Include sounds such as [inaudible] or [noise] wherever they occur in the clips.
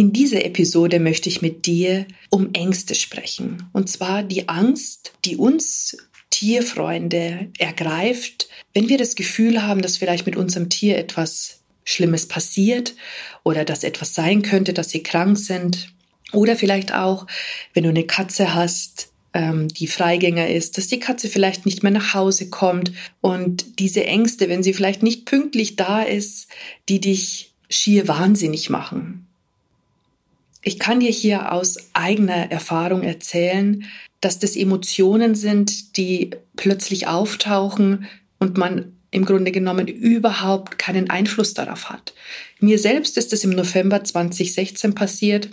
In dieser Episode möchte ich mit dir um Ängste sprechen. Und zwar die Angst, die uns Tierfreunde ergreift, wenn wir das Gefühl haben, dass vielleicht mit unserem Tier etwas Schlimmes passiert oder dass etwas sein könnte, dass sie krank sind. Oder vielleicht auch, wenn du eine Katze hast, ähm, die Freigänger ist, dass die Katze vielleicht nicht mehr nach Hause kommt und diese Ängste, wenn sie vielleicht nicht pünktlich da ist, die dich schier wahnsinnig machen. Ich kann dir hier aus eigener Erfahrung erzählen, dass das Emotionen sind, die plötzlich auftauchen und man im Grunde genommen überhaupt keinen Einfluss darauf hat. Mir selbst ist es im November 2016 passiert.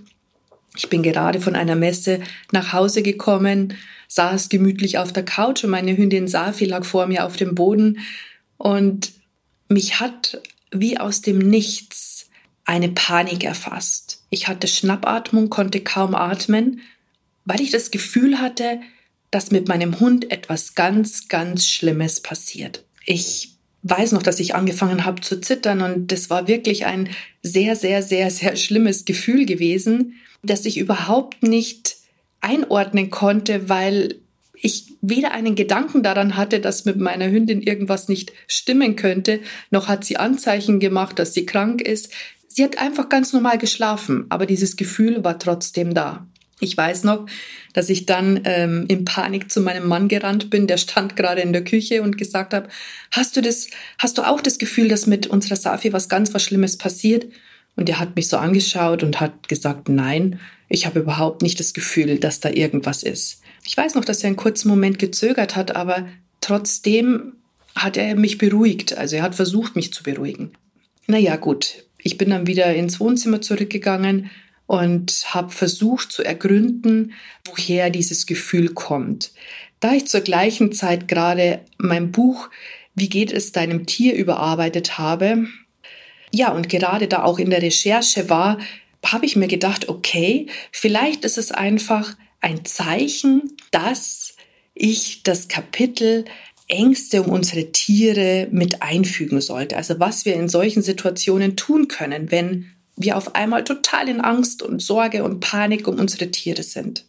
Ich bin gerade von einer Messe nach Hause gekommen, saß gemütlich auf der Couch und meine Hündin Safi lag vor mir auf dem Boden und mich hat wie aus dem Nichts eine Panik erfasst. Ich hatte Schnappatmung, konnte kaum atmen, weil ich das Gefühl hatte, dass mit meinem Hund etwas ganz, ganz Schlimmes passiert. Ich weiß noch, dass ich angefangen habe zu zittern und das war wirklich ein sehr, sehr, sehr, sehr schlimmes Gefühl gewesen, das ich überhaupt nicht einordnen konnte, weil ich weder einen Gedanken daran hatte, dass mit meiner Hündin irgendwas nicht stimmen könnte, noch hat sie Anzeichen gemacht, dass sie krank ist. Sie hat einfach ganz normal geschlafen, aber dieses Gefühl war trotzdem da. Ich weiß noch, dass ich dann ähm, in Panik zu meinem Mann gerannt bin, der stand gerade in der Küche und gesagt habe, hast du das, hast du auch das Gefühl, dass mit unserer Safi was ganz was Schlimmes passiert? Und er hat mich so angeschaut und hat gesagt, nein, ich habe überhaupt nicht das Gefühl, dass da irgendwas ist. Ich weiß noch, dass er einen kurzen Moment gezögert hat, aber trotzdem hat er mich beruhigt. Also er hat versucht, mich zu beruhigen. Naja, gut. Ich bin dann wieder ins Wohnzimmer zurückgegangen und habe versucht zu ergründen, woher dieses Gefühl kommt. Da ich zur gleichen Zeit gerade mein Buch Wie geht es deinem Tier überarbeitet habe, ja, und gerade da auch in der Recherche war, habe ich mir gedacht, okay, vielleicht ist es einfach ein Zeichen, dass ich das Kapitel Ängste um unsere Tiere mit einfügen sollte. Also was wir in solchen Situationen tun können, wenn wir auf einmal total in Angst und Sorge und Panik um unsere Tiere sind.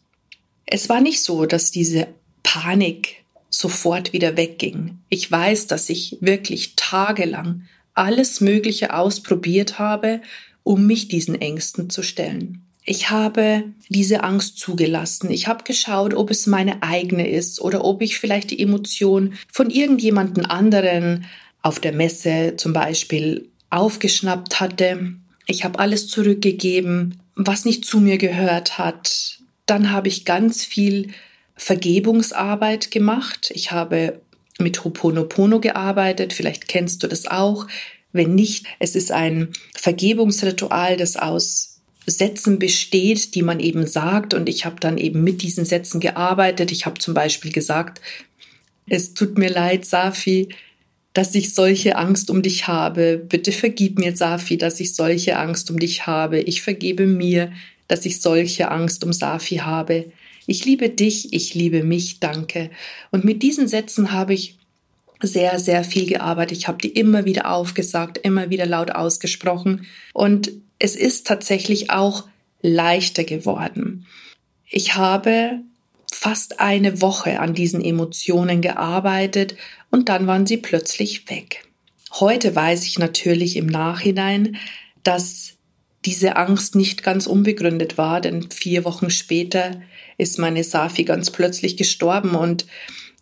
Es war nicht so, dass diese Panik sofort wieder wegging. Ich weiß, dass ich wirklich tagelang alles Mögliche ausprobiert habe, um mich diesen Ängsten zu stellen. Ich habe diese Angst zugelassen. Ich habe geschaut, ob es meine eigene ist oder ob ich vielleicht die Emotion von irgendjemanden anderen auf der Messe zum Beispiel aufgeschnappt hatte. Ich habe alles zurückgegeben, was nicht zu mir gehört hat. Dann habe ich ganz viel Vergebungsarbeit gemacht. Ich habe mit Hoponopono gearbeitet. Vielleicht kennst du das auch. Wenn nicht, es ist ein Vergebungsritual, das aus Sätzen besteht, die man eben sagt. Und ich habe dann eben mit diesen Sätzen gearbeitet. Ich habe zum Beispiel gesagt, es tut mir leid, Safi, dass ich solche Angst um dich habe. Bitte vergib mir, Safi, dass ich solche Angst um dich habe. Ich vergebe mir, dass ich solche Angst um Safi habe. Ich liebe dich, ich liebe mich, danke. Und mit diesen Sätzen habe ich sehr, sehr viel gearbeitet. Ich habe die immer wieder aufgesagt, immer wieder laut ausgesprochen. Und es ist tatsächlich auch leichter geworden. Ich habe fast eine Woche an diesen Emotionen gearbeitet und dann waren sie plötzlich weg. Heute weiß ich natürlich im Nachhinein, dass diese Angst nicht ganz unbegründet war, denn vier Wochen später ist meine Safi ganz plötzlich gestorben und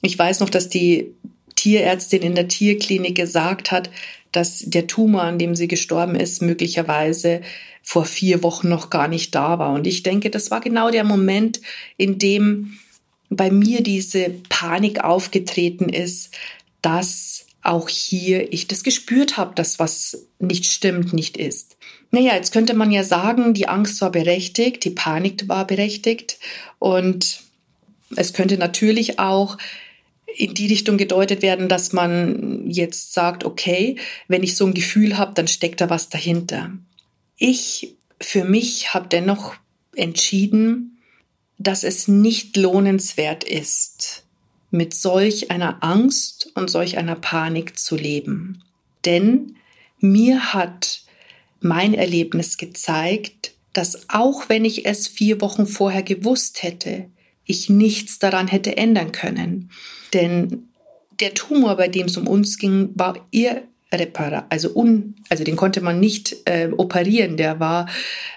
ich weiß noch, dass die Tierärztin in der Tierklinik gesagt hat, dass der Tumor, an dem sie gestorben ist, möglicherweise vor vier Wochen noch gar nicht da war. Und ich denke, das war genau der Moment, in dem bei mir diese Panik aufgetreten ist, dass auch hier ich das gespürt habe, dass was nicht stimmt, nicht ist. Naja, jetzt könnte man ja sagen, die Angst war berechtigt, die Panik war berechtigt und es könnte natürlich auch in die Richtung gedeutet werden, dass man jetzt sagt, okay, wenn ich so ein Gefühl habe, dann steckt da was dahinter. Ich für mich habe dennoch entschieden, dass es nicht lohnenswert ist, mit solch einer Angst und solch einer Panik zu leben. Denn mir hat mein Erlebnis gezeigt, dass auch wenn ich es vier Wochen vorher gewusst hätte, ich nichts daran hätte ändern können. Denn der Tumor, bei dem es um uns ging, war irreparabel, also also den konnte man nicht äh, operieren, der war,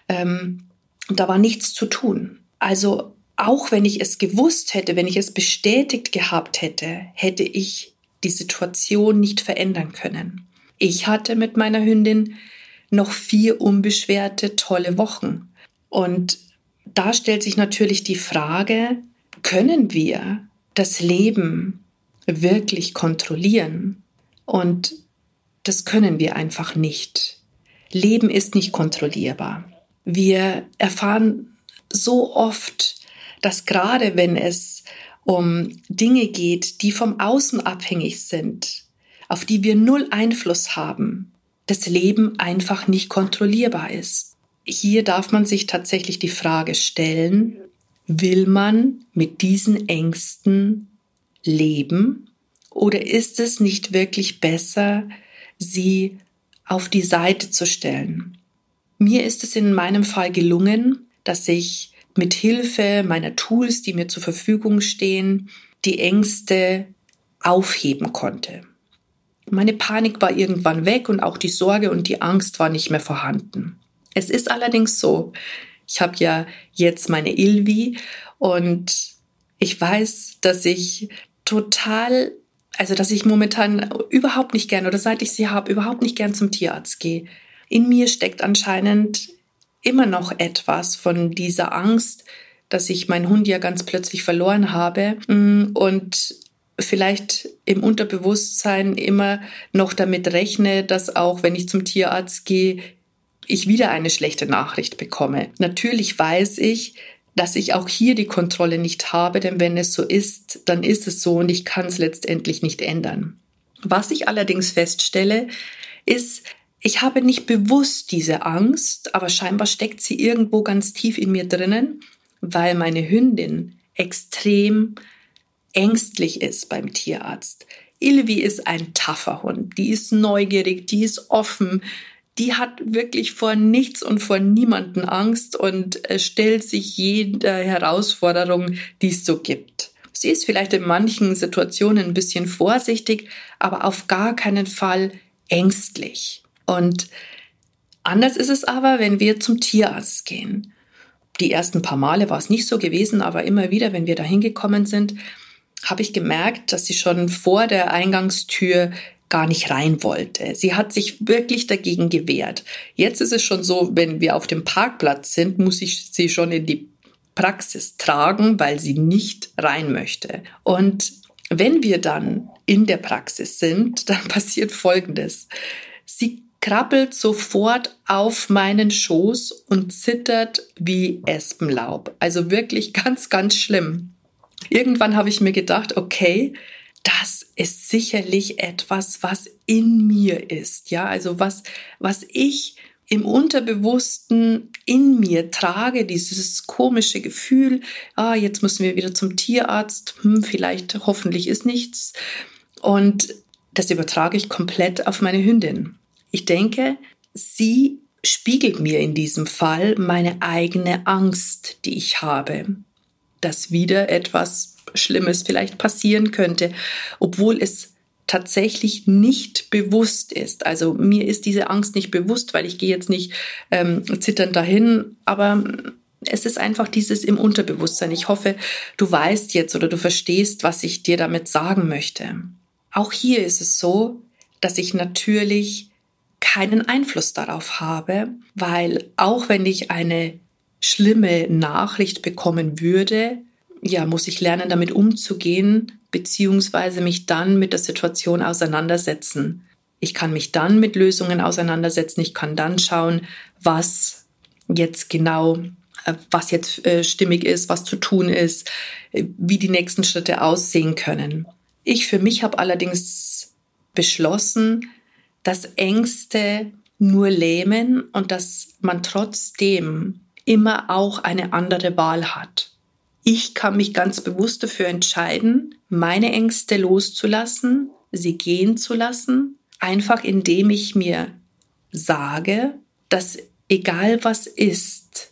ähm, da war nichts zu tun. Also auch wenn ich es gewusst hätte, wenn ich es bestätigt gehabt hätte, hätte ich die Situation nicht verändern können. Ich hatte mit meiner Hündin noch vier unbeschwerte, tolle Wochen. Und da stellt sich natürlich die Frage, können wir das Leben wirklich kontrollieren? Und das können wir einfach nicht. Leben ist nicht kontrollierbar. Wir erfahren so oft, dass gerade wenn es um Dinge geht, die vom Außen abhängig sind, auf die wir null Einfluss haben, das Leben einfach nicht kontrollierbar ist. Hier darf man sich tatsächlich die Frage stellen, will man mit diesen Ängsten leben oder ist es nicht wirklich besser, sie auf die Seite zu stellen? Mir ist es in meinem Fall gelungen, dass ich mit Hilfe meiner Tools, die mir zur Verfügung stehen, die Ängste aufheben konnte. Meine Panik war irgendwann weg und auch die Sorge und die Angst war nicht mehr vorhanden. Es ist allerdings so, ich habe ja jetzt meine Ilvi und ich weiß, dass ich total, also dass ich momentan überhaupt nicht gern oder seit ich sie habe, überhaupt nicht gern zum Tierarzt gehe. In mir steckt anscheinend immer noch etwas von dieser Angst, dass ich meinen Hund ja ganz plötzlich verloren habe und vielleicht im Unterbewusstsein immer noch damit rechne, dass auch wenn ich zum Tierarzt gehe, ich wieder eine schlechte Nachricht bekomme. Natürlich weiß ich, dass ich auch hier die Kontrolle nicht habe, denn wenn es so ist, dann ist es so und ich kann es letztendlich nicht ändern. Was ich allerdings feststelle, ist, ich habe nicht bewusst diese Angst, aber scheinbar steckt sie irgendwo ganz tief in mir drinnen, weil meine Hündin extrem ängstlich ist beim Tierarzt. Ilvi ist ein taffer Hund, die ist neugierig, die ist offen, die hat wirklich vor nichts und vor niemanden Angst und stellt sich jeder Herausforderung, die es so gibt. Sie ist vielleicht in manchen Situationen ein bisschen vorsichtig, aber auf gar keinen Fall ängstlich. Und anders ist es aber, wenn wir zum Tierarzt gehen. Die ersten paar Male war es nicht so gewesen, aber immer wieder, wenn wir da hingekommen sind, habe ich gemerkt, dass sie schon vor der Eingangstür gar nicht rein wollte. Sie hat sich wirklich dagegen gewehrt. Jetzt ist es schon so, wenn wir auf dem Parkplatz sind, muss ich sie schon in die Praxis tragen, weil sie nicht rein möchte. Und wenn wir dann in der Praxis sind, [laughs] dann passiert Folgendes. Sie krabbelt sofort auf meinen Schoß und zittert wie Espenlaub. Also wirklich ganz, ganz schlimm. Irgendwann habe ich mir gedacht, okay, das ist sicherlich etwas, was in mir ist. Ja, also was, was ich im Unterbewussten in mir trage, dieses komische Gefühl, ah, jetzt müssen wir wieder zum Tierarzt, hm, vielleicht hoffentlich ist nichts. Und das übertrage ich komplett auf meine Hündin. Ich denke, sie spiegelt mir in diesem Fall meine eigene Angst, die ich habe dass wieder etwas Schlimmes vielleicht passieren könnte, obwohl es tatsächlich nicht bewusst ist. Also mir ist diese Angst nicht bewusst, weil ich gehe jetzt nicht ähm, zitternd dahin, aber es ist einfach dieses im Unterbewusstsein. Ich hoffe, du weißt jetzt oder du verstehst, was ich dir damit sagen möchte. Auch hier ist es so, dass ich natürlich keinen Einfluss darauf habe, weil auch wenn ich eine schlimme Nachricht bekommen würde, ja, muss ich lernen, damit umzugehen, beziehungsweise mich dann mit der Situation auseinandersetzen. Ich kann mich dann mit Lösungen auseinandersetzen. Ich kann dann schauen, was jetzt genau äh, was jetzt äh, stimmig ist, was zu tun ist, äh, wie die nächsten Schritte aussehen können. Ich für mich habe allerdings beschlossen, dass Ängste nur lähmen und dass man trotzdem immer auch eine andere Wahl hat. Ich kann mich ganz bewusst dafür entscheiden, meine Ängste loszulassen, sie gehen zu lassen, einfach indem ich mir sage, dass egal was ist,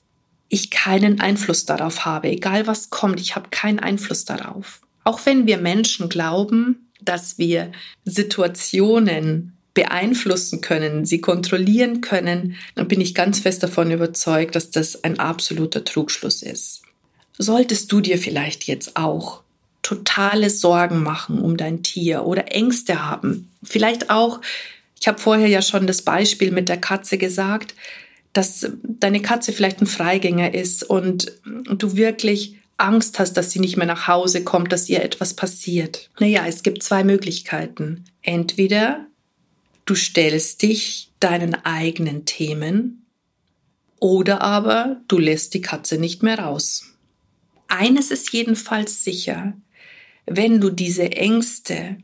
ich keinen Einfluss darauf habe, egal was kommt, ich habe keinen Einfluss darauf. Auch wenn wir Menschen glauben, dass wir Situationen beeinflussen können, sie kontrollieren können, dann bin ich ganz fest davon überzeugt, dass das ein absoluter Trugschluss ist. Solltest du dir vielleicht jetzt auch totale Sorgen machen um dein Tier oder Ängste haben, vielleicht auch, ich habe vorher ja schon das Beispiel mit der Katze gesagt, dass deine Katze vielleicht ein Freigänger ist und du wirklich Angst hast, dass sie nicht mehr nach Hause kommt, dass ihr etwas passiert. Naja, es gibt zwei Möglichkeiten. Entweder du stellst dich deinen eigenen Themen oder aber du lässt die Katze nicht mehr raus. Eines ist jedenfalls sicher, wenn du diese Ängste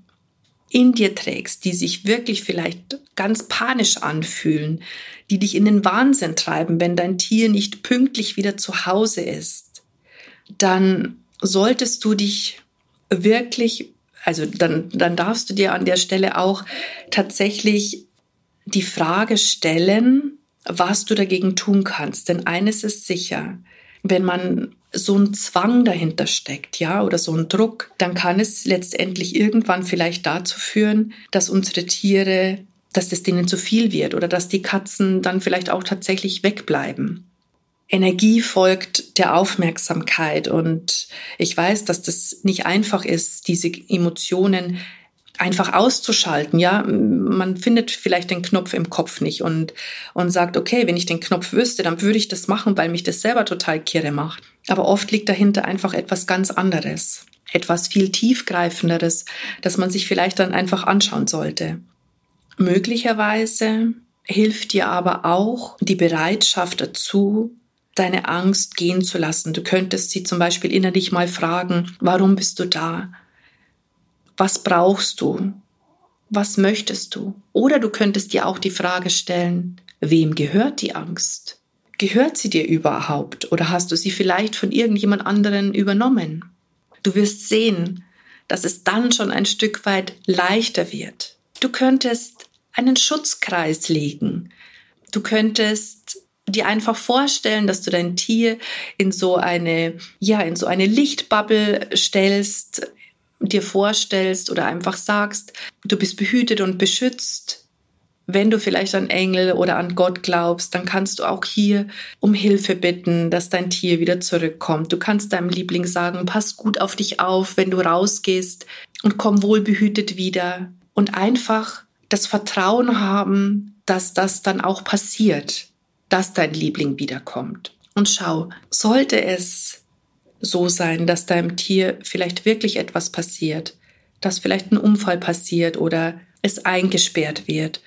in dir trägst, die sich wirklich vielleicht ganz panisch anfühlen, die dich in den Wahnsinn treiben, wenn dein Tier nicht pünktlich wieder zu Hause ist, dann solltest du dich wirklich, also dann, dann darfst du dir an der Stelle auch tatsächlich die Frage stellen, was du dagegen tun kannst. Denn eines ist sicher, wenn man so ein Zwang dahinter steckt, ja, oder so ein Druck, dann kann es letztendlich irgendwann vielleicht dazu führen, dass unsere Tiere, dass das denen zu viel wird oder dass die Katzen dann vielleicht auch tatsächlich wegbleiben. Energie folgt der Aufmerksamkeit und ich weiß, dass das nicht einfach ist, diese Emotionen einfach auszuschalten. Ja, man findet vielleicht den Knopf im Kopf nicht und, und sagt, okay, wenn ich den Knopf wüsste, dann würde ich das machen, weil mich das selber total kirre macht. Aber oft liegt dahinter einfach etwas ganz anderes, etwas viel tiefgreifenderes, das man sich vielleicht dann einfach anschauen sollte. Möglicherweise hilft dir aber auch die Bereitschaft dazu, deine Angst gehen zu lassen. Du könntest sie zum Beispiel innerlich mal fragen, warum bist du da? Was brauchst du? Was möchtest du? Oder du könntest dir auch die Frage stellen, wem gehört die Angst? Gehört sie dir überhaupt oder hast du sie vielleicht von irgendjemand anderen übernommen? Du wirst sehen, dass es dann schon ein Stück weit leichter wird. Du könntest einen Schutzkreis legen. Du könntest dir einfach vorstellen, dass du dein Tier in so eine, ja, in so eine Lichtbubble stellst, dir vorstellst oder einfach sagst, du bist behütet und beschützt. Wenn du vielleicht an Engel oder an Gott glaubst, dann kannst du auch hier um Hilfe bitten, dass dein Tier wieder zurückkommt. Du kannst deinem Liebling sagen, pass gut auf dich auf, wenn du rausgehst und komm wohlbehütet wieder. Und einfach das Vertrauen haben, dass das dann auch passiert, dass dein Liebling wiederkommt. Und schau, sollte es so sein, dass deinem Tier vielleicht wirklich etwas passiert, dass vielleicht ein Unfall passiert oder es eingesperrt wird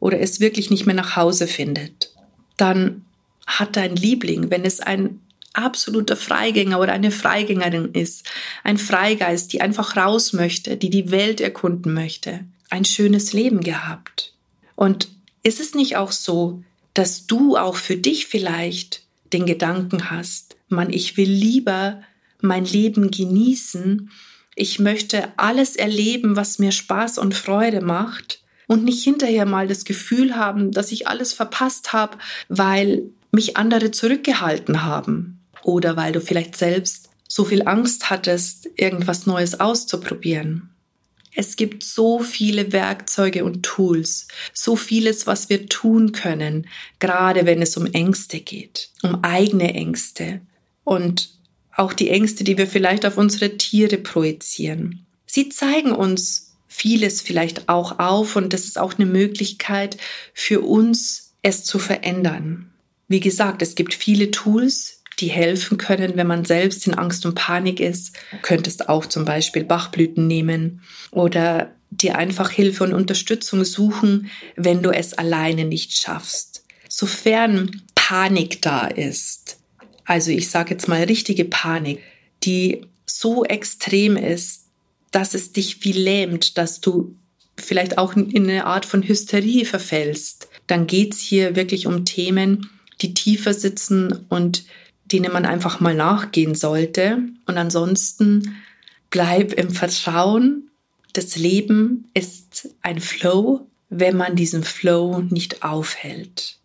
oder es wirklich nicht mehr nach Hause findet, dann hat dein Liebling, wenn es ein absoluter Freigänger oder eine Freigängerin ist, ein Freigeist, die einfach raus möchte, die die Welt erkunden möchte, ein schönes Leben gehabt. Und ist es nicht auch so, dass du auch für dich vielleicht den Gedanken hast, Mann, ich will lieber mein Leben genießen. Ich möchte alles erleben, was mir Spaß und Freude macht und nicht hinterher mal das Gefühl haben, dass ich alles verpasst habe, weil mich andere zurückgehalten haben oder weil du vielleicht selbst so viel Angst hattest, irgendwas Neues auszuprobieren. Es gibt so viele Werkzeuge und Tools, so vieles, was wir tun können, gerade wenn es um Ängste geht, um eigene Ängste und auch die Ängste, die wir vielleicht auf unsere Tiere projizieren. Sie zeigen uns vieles vielleicht auch auf und das ist auch eine Möglichkeit für uns, es zu verändern. Wie gesagt, es gibt viele Tools, die helfen können, wenn man selbst in Angst und Panik ist. Du könntest auch zum Beispiel Bachblüten nehmen oder dir einfach Hilfe und Unterstützung suchen, wenn du es alleine nicht schaffst. Sofern Panik da ist, also ich sage jetzt mal richtige Panik, die so extrem ist, dass es dich wie lähmt, dass du vielleicht auch in eine Art von Hysterie verfällst, dann geht es hier wirklich um Themen, die tiefer sitzen und denen man einfach mal nachgehen sollte. Und ansonsten bleib im Vertrauen. Das Leben ist ein Flow, wenn man diesen Flow nicht aufhält.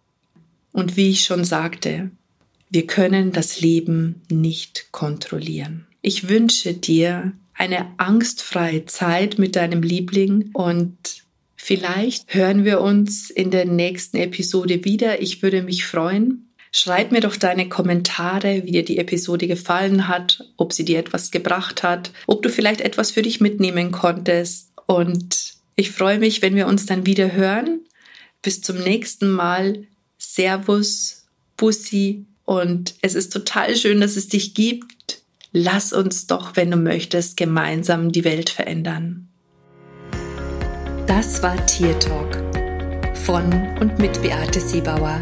Und wie ich schon sagte, wir können das Leben nicht kontrollieren. Ich wünsche dir eine angstfreie Zeit mit deinem Liebling und vielleicht hören wir uns in der nächsten Episode wieder. Ich würde mich freuen. Schreib mir doch deine Kommentare, wie dir die Episode gefallen hat, ob sie dir etwas gebracht hat, ob du vielleicht etwas für dich mitnehmen konntest. Und ich freue mich, wenn wir uns dann wieder hören. Bis zum nächsten Mal. Servus, Bussi. Und es ist total schön, dass es dich gibt. Lass uns doch, wenn du möchtest, gemeinsam die Welt verändern. Das war Tier Talk von und mit Beate Siebauer,